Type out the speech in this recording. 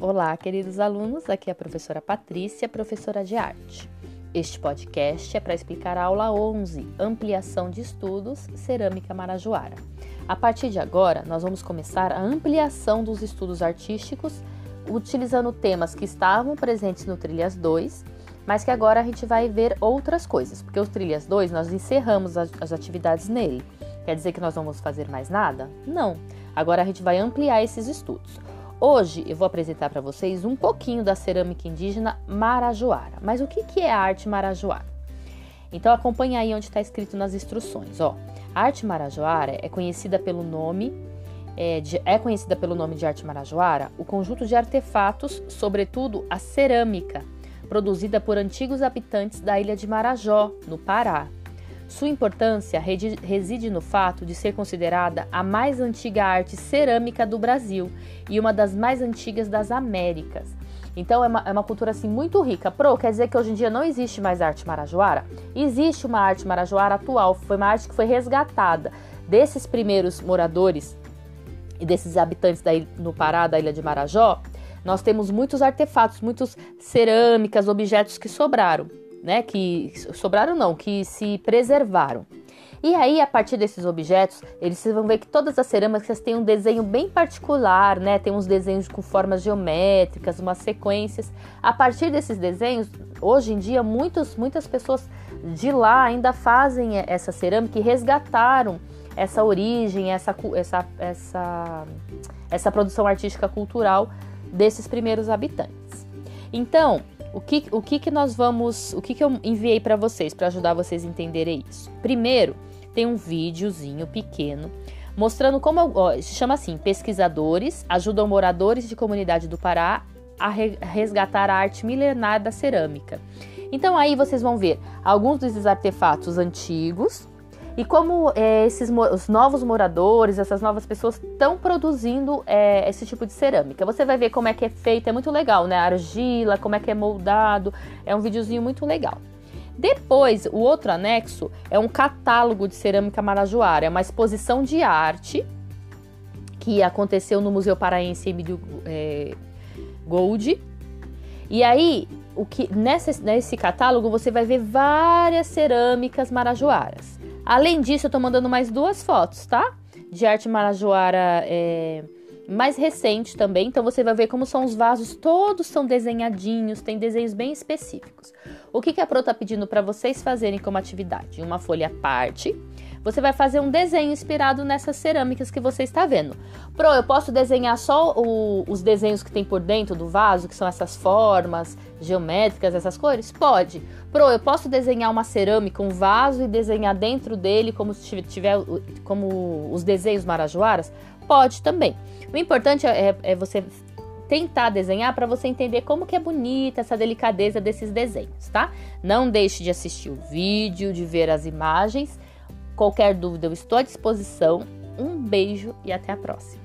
Olá, queridos alunos, aqui é a professora Patrícia, professora de arte. Este podcast é para explicar a aula 11, Ampliação de Estudos, Cerâmica Marajoara. A partir de agora, nós vamos começar a ampliação dos estudos artísticos, utilizando temas que estavam presentes no Trilhas 2, mas que agora a gente vai ver outras coisas, porque os Trilhas 2 nós encerramos as, atividades nele. Quer dizer que nós vamos fazer mais nada? Não. Agora a gente vai ampliar esses estudos. Hoje eu vou apresentar para vocês um pouquinho da cerâmica indígena marajoara. Mas o que, que é a arte marajoara? Então acompanhe aí onde está escrito nas instruções. Ó, a arte marajoara é conhecida pelo nome é, de, é conhecida pelo nome de arte marajoara o conjunto de artefatos, sobretudo a cerâmica, produzida por antigos habitantes da ilha de Marajó, no Pará, sua importância reside no fato de ser considerada a mais antiga arte cerâmica do Brasil e uma das mais antigas das Américas. Então é uma, é uma, cultura assim muito rica. Pro, quer dizer que hoje em dia não existe mais arte marajoara? Existe uma arte marajoara atual, foi uma arte que foi resgatada desses primeiros moradores e desses habitantes no Pará, da ilha de Marajó. Nós temos muitos artefatos, muitas cerâmicas, objetos que sobraram né, que sobraram não, que se preservaram. E aí, a partir desses objetos, eles vão ver que todas as cerâmicas têm um desenho bem particular, né? Tem uns desenhos com formas geométricas, umas sequências. A partir desses desenhos, hoje em dia, muitos, muitas pessoas de lá ainda fazem essa cerâmica e resgataram essa origem, essa, essa, essa, essa produção artística cultural desses primeiros habitantes. Então, o que, o que, que nós vamos. O que, que eu enviei para vocês para ajudar vocês a entenderem isso? Primeiro, tem um videozinho pequeno mostrando como. Ó, se chama assim: Pesquisadores ajudam moradores de comunidade do Pará a resgatar a arte milenar da cerâmica. Então aí vocês vão ver alguns desses artefatos antigos e como é, esses os novos moradores, essas novas pessoas estão produzindo é, esse tipo de cerâmica. Você vai ver como é que é feito, é muito legal, né? argila, como é que é moldado, é um videozinho muito legal. Depois, o outro anexo é um catálogo de cerâmica marajoara, é uma exposição de arte que aconteceu no Museu Paraense Emílio é, Gold. E aí, o que nesse, nesse catálogo você vai ver várias cerâmicas marajoaras. Além disso, eu tô mandando mais duas fotos, tá? De arte marajoara é, mais recente também. Então você vai ver como são os vasos, todos são desenhadinhos, tem desenhos bem específicos. O que, que a Pro tá pedindo para vocês fazerem como atividade? Uma folha à parte você vai fazer um desenho inspirado nessas cerâmicas que você está vendo. Pro, eu posso desenhar só o, os desenhos que tem por dentro do vaso, que são essas formas geométricas, essas cores? Pode. Pro, eu posso desenhar uma cerâmica, um vaso e desenhar dentro dele como se tiver como os desenhos marajoaras? Pode também. O importante é, é você tentar desenhar para você entender como que é bonita essa delicadeza desses desenhos, tá? Não deixe de assistir o vídeo, de ver as imagens Qualquer dúvida, eu estou à disposição. Um beijo e até a próxima.